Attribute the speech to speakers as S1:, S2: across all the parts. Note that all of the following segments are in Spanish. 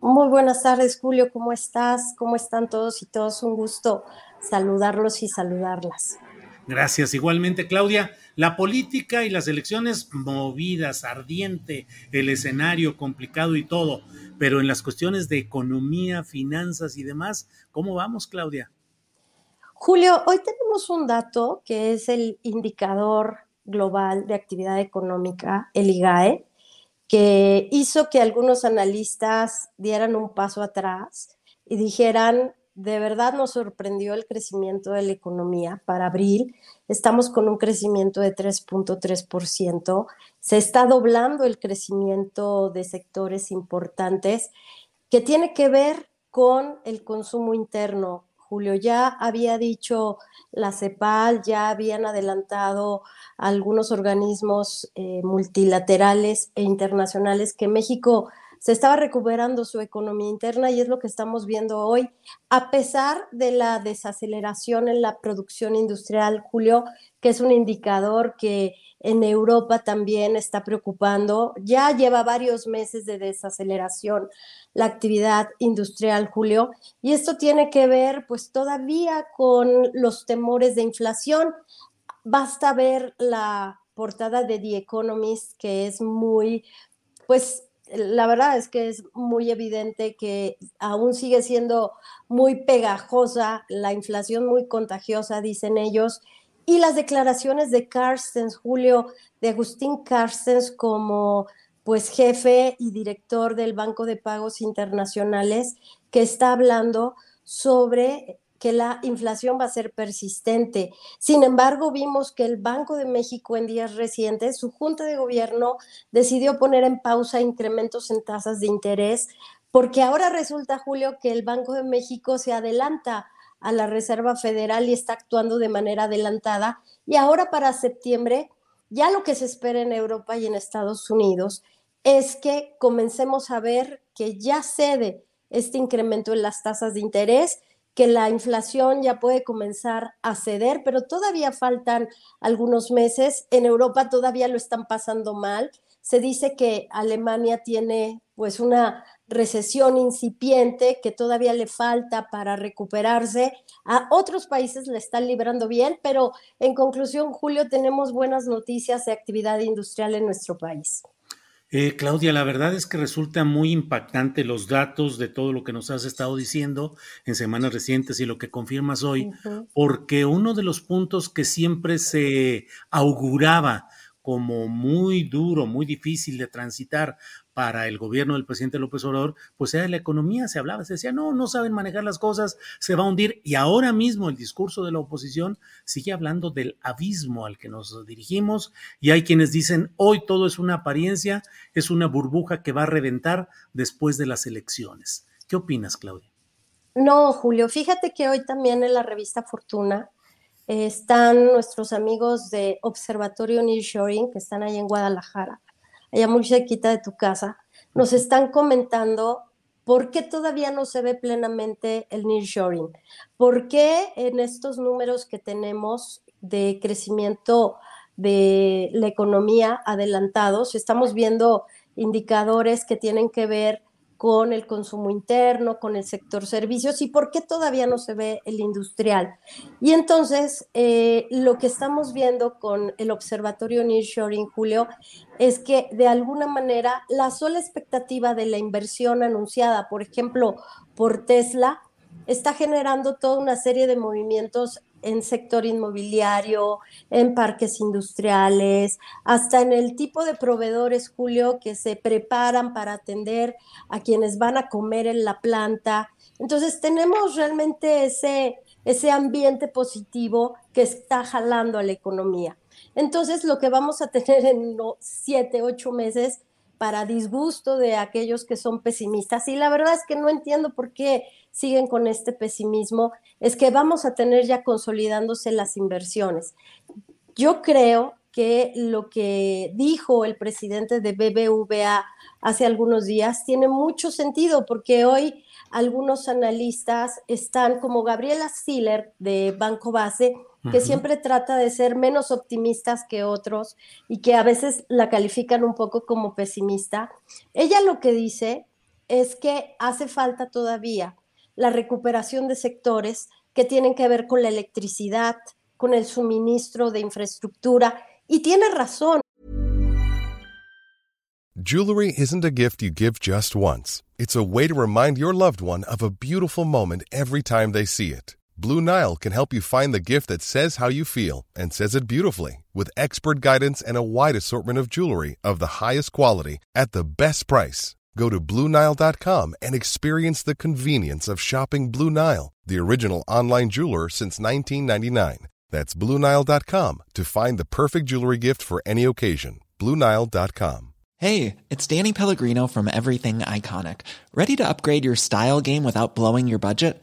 S1: Muy buenas tardes, Julio. ¿Cómo estás? ¿Cómo están todos y todos? Un gusto saludarlos y saludarlas.
S2: Gracias. Igualmente, Claudia, la política y las elecciones movidas, ardiente, el escenario complicado y todo, pero en las cuestiones de economía, finanzas y demás, ¿cómo vamos, Claudia?
S1: Julio, hoy tenemos un dato que es el indicador global de actividad económica, el IGAE, que hizo que algunos analistas dieran un paso atrás y dijeran, de verdad nos sorprendió el crecimiento de la economía para abril. Estamos con un crecimiento de 3.3%. Se está doblando el crecimiento de sectores importantes que tiene que ver con el consumo interno. Julio ya había dicho la CEPAL, ya habían adelantado algunos organismos eh, multilaterales e internacionales que México se estaba recuperando su economía interna y es lo que estamos viendo hoy, a pesar de la desaceleración en la producción industrial, Julio, que es un indicador que en Europa también está preocupando. Ya lleva varios meses de desaceleración la actividad industrial, Julio, y esto tiene que ver pues todavía con los temores de inflación. Basta ver la portada de The Economist, que es muy, pues la verdad es que es muy evidente que aún sigue siendo muy pegajosa, la inflación muy contagiosa, dicen ellos, y las declaraciones de Carstens, Julio, de Agustín Carstens como pues jefe y director del Banco de Pagos Internacionales, que está hablando sobre que la inflación va a ser persistente. Sin embargo, vimos que el Banco de México en días recientes, su Junta de Gobierno decidió poner en pausa incrementos en tasas de interés, porque ahora resulta, Julio, que el Banco de México se adelanta a la Reserva Federal y está actuando de manera adelantada. Y ahora para septiembre, ya lo que se espera en Europa y en Estados Unidos es que comencemos a ver que ya cede este incremento en las tasas de interés que la inflación ya puede comenzar a ceder, pero todavía faltan algunos meses. En Europa todavía lo están pasando mal. Se dice que Alemania tiene pues una recesión incipiente que todavía le falta para recuperarse. A otros países le están librando bien, pero en conclusión, Julio, tenemos buenas noticias de actividad industrial en nuestro país.
S2: Eh, Claudia, la verdad es que resulta muy impactante los datos de todo lo que nos has estado diciendo en semanas recientes y lo que confirmas hoy, porque uno de los puntos que siempre se auguraba como muy duro, muy difícil de transitar para el gobierno del presidente López Obrador, pues era la economía, se hablaba, se decía, no, no saben manejar las cosas, se va a hundir. Y ahora mismo el discurso de la oposición sigue hablando del abismo al que nos dirigimos y hay quienes dicen, hoy todo es una apariencia, es una burbuja que va a reventar después de las elecciones. ¿Qué opinas, Claudia?
S1: No, Julio, fíjate que hoy también en la revista Fortuna eh, están nuestros amigos de Observatorio Nearshoring, que están ahí en Guadalajara allá muy cerquita de tu casa, nos están comentando por qué todavía no se ve plenamente el nearshoring, por qué en estos números que tenemos de crecimiento de la economía adelantados, estamos viendo indicadores que tienen que ver
S3: con el consumo interno, con el sector servicios y por qué todavía no se ve el industrial. Y entonces, eh, lo que estamos viendo con el Observatorio Nearshoring, Julio, es que de alguna manera la sola expectativa de la inversión anunciada, por ejemplo, por Tesla, está generando toda una serie de movimientos en sector inmobiliario, en parques industriales, hasta en el tipo de proveedores, Julio, que se preparan para atender a quienes van a comer en la planta. Entonces tenemos realmente ese, ese ambiente positivo que está jalando a la economía. Entonces lo que vamos a tener en siete, ocho meses para disgusto de aquellos que son pesimistas. Y la verdad es que no entiendo por qué siguen con este pesimismo, es que vamos a tener ya consolidándose las inversiones. Yo creo que lo que dijo el presidente de BBVA hace algunos días tiene mucho sentido porque hoy algunos analistas están como Gabriela Siller de Banco Base, que siempre trata de ser menos optimistas que otros y que a veces la califican un poco como pesimista. Ella lo que dice es que hace falta todavía la recuperación de sectores que tienen que ver con la electricidad, con el suministro de infraestructura, y tiene razón.
S4: Jewelry isn't a gift you give just once. It's a way to remind your loved one of a beautiful moment every time they see it. Blue Nile can help you find the gift that says how you feel and says it beautifully with expert guidance and a wide assortment of jewelry of the highest quality at the best price. Go to BlueNile.com and experience the convenience of shopping Blue Nile, the original online jeweler since 1999. That's BlueNile.com to find the perfect jewelry gift for any occasion. BlueNile.com.
S5: Hey, it's Danny Pellegrino from Everything Iconic. Ready to upgrade your style game without blowing your budget?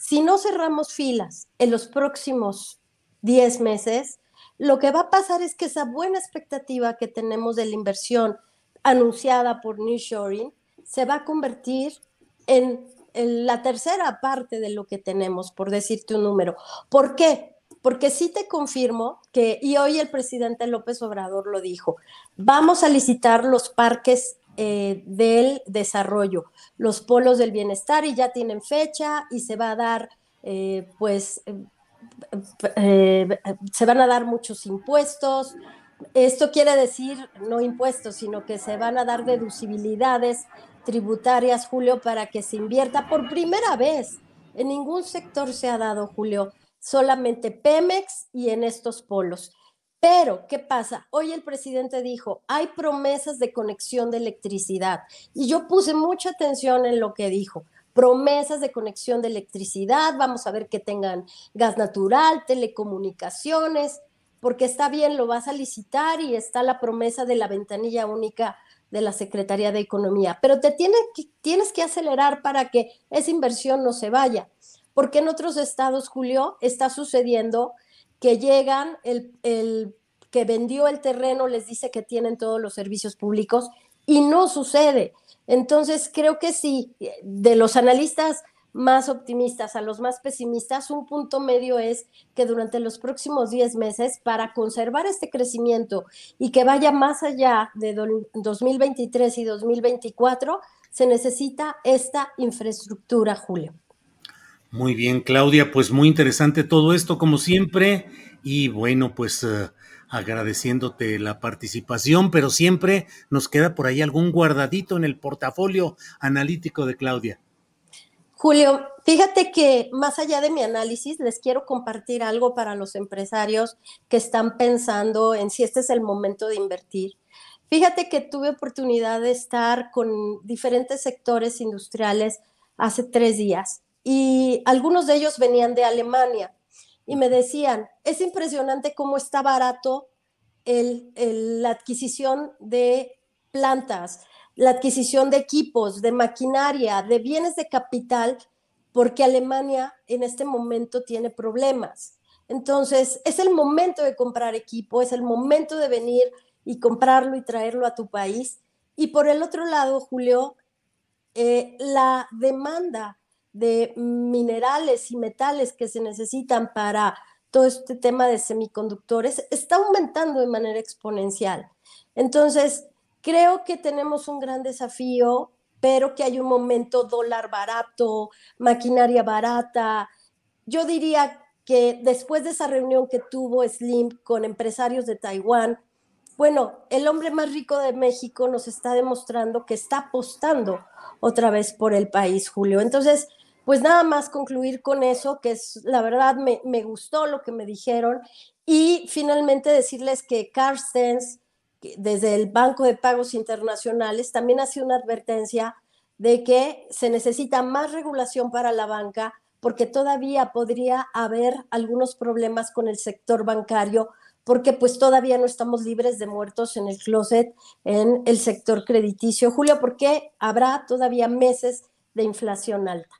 S3: Si no cerramos filas en los próximos 10 meses, lo que va a pasar es que esa buena expectativa que tenemos de la inversión anunciada por Nearshoring se va a convertir en, la tercera parte de lo que tenemos, por decirte un número. ¿Por qué? Porque sí te confirmo que, y hoy el presidente López Obrador lo dijo, vamos a licitar los parques eh, del desarrollo, los polos del bienestar y ya tienen fecha y se va a dar, eh, pues, eh, se van a dar muchos impuestos. Esto quiere decir no impuestos, sino que se van a dar deducibilidades tributarias, Julio, para que se invierta por primera vez. En ningún sector se ha dado, Julio, solamente Pemex y en estos polos. Pero, ¿qué pasa? Hoy el presidente dijo, hay promesas de conexión de electricidad. Y yo puse mucha atención en lo que dijo. Promesas de conexión de electricidad, vamos a ver que tengan gas natural, telecomunicaciones, porque está bien, lo vas a licitar y está la promesa de la ventanilla única de la Secretaría de Economía, pero te tienes que, tienes que acelerar para que esa inversión no se vaya, porque en otros estados, Julio, está sucediendo que llegan, el, el que vendió el terreno les dice que tienen todos los servicios públicos y no sucede. Entonces, creo que sí, de los analistas más optimistas a los más pesimistas, un punto medio es que durante los próximos 10 meses, para conservar este crecimiento y que vaya más allá de 2023 y 2024, se necesita esta infraestructura, Julio.
S2: Muy bien, Claudia, pues muy interesante todo esto, como siempre, y bueno, pues uh, agradeciéndote la participación, pero siempre nos queda por ahí algún guardadito en el portafolio analítico de Claudia.
S3: Julio, fíjate que más allá de mi análisis, les quiero compartir algo para los empresarios que están pensando en si este es el momento de invertir. Fíjate que tuve oportunidad de estar con diferentes sectores industriales hace tres días y algunos de ellos venían de Alemania y me decían, es impresionante cómo está barato la adquisición de plantas,
S1: la adquisición de equipos, de maquinaria, de bienes de capital, porque Alemania en este momento tiene problemas. Entonces, es el momento de comprar equipo, es el momento de venir y comprarlo y traerlo a tu país. Y por el otro lado, Julio, eh, la demanda de minerales y metales que se necesitan para todo este tema de semiconductores está aumentando de manera exponencial. Entonces, creo que tenemos un gran desafío, pero que hay un momento dólar barato, maquinaria barata. Yo diría que después de esa reunión que tuvo Slim con empresarios de Taiwán, bueno, el hombre más rico de México nos está demostrando que está apostando otra vez por el país, Julio. Entonces, pues nada más concluir con eso, que es la verdad me, gustó lo que me dijeron. Y finalmente decirles que Carstens, desde el Banco de Pagos Internacionales, también hace una advertencia de que se necesita más regulación para la banca porque todavía podría haber algunos problemas con el sector bancario porque pues todavía no estamos libres de muertos en el closet en el sector crediticio. Julio, porque habrá todavía meses de inflación alta.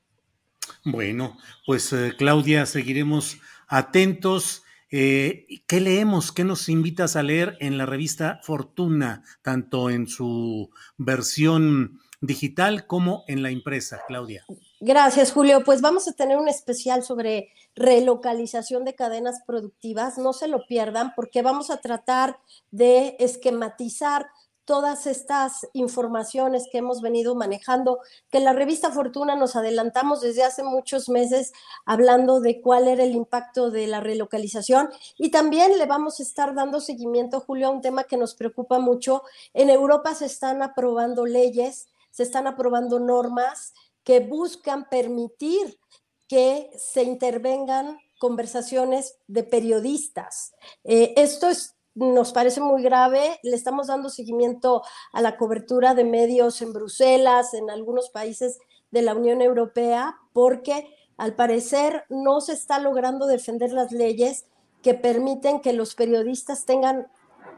S2: Bueno, pues eh, Claudia, seguiremos atentos. Eh, ¿Qué leemos? ¿Qué nos invitas a leer en la revista Fortuna, tanto en su versión digital como en la impresa, Claudia?
S1: Gracias, Julio. Pues vamos a tener un especial sobre relocalización de cadenas productivas. No se lo pierdan porque vamos a tratar de esquematizar todas estas informaciones que hemos venido manejando, que la revista Fortuna nos adelantamos desde hace muchos meses hablando de cuál era el impacto de la relocalización y también le vamos a estar dando seguimiento, Julio, a un tema que nos preocupa mucho. En Europa se están aprobando leyes, se están aprobando normas que buscan permitir que se intervengan conversaciones de periodistas. Eh, esto es nos parece muy grave. Le estamos dando seguimiento a la cobertura de medios en Bruselas, en algunos países de la Unión Europea, porque al parecer no se está logrando defender las leyes que permiten que los periodistas tengan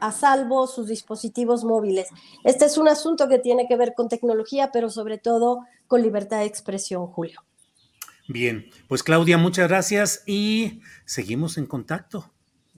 S1: a salvo sus dispositivos móviles. Este es un asunto que tiene que ver con tecnología, pero sobre todo con libertad de expresión, Julio.
S2: Bien, pues Claudia, muchas gracias y seguimos en contacto.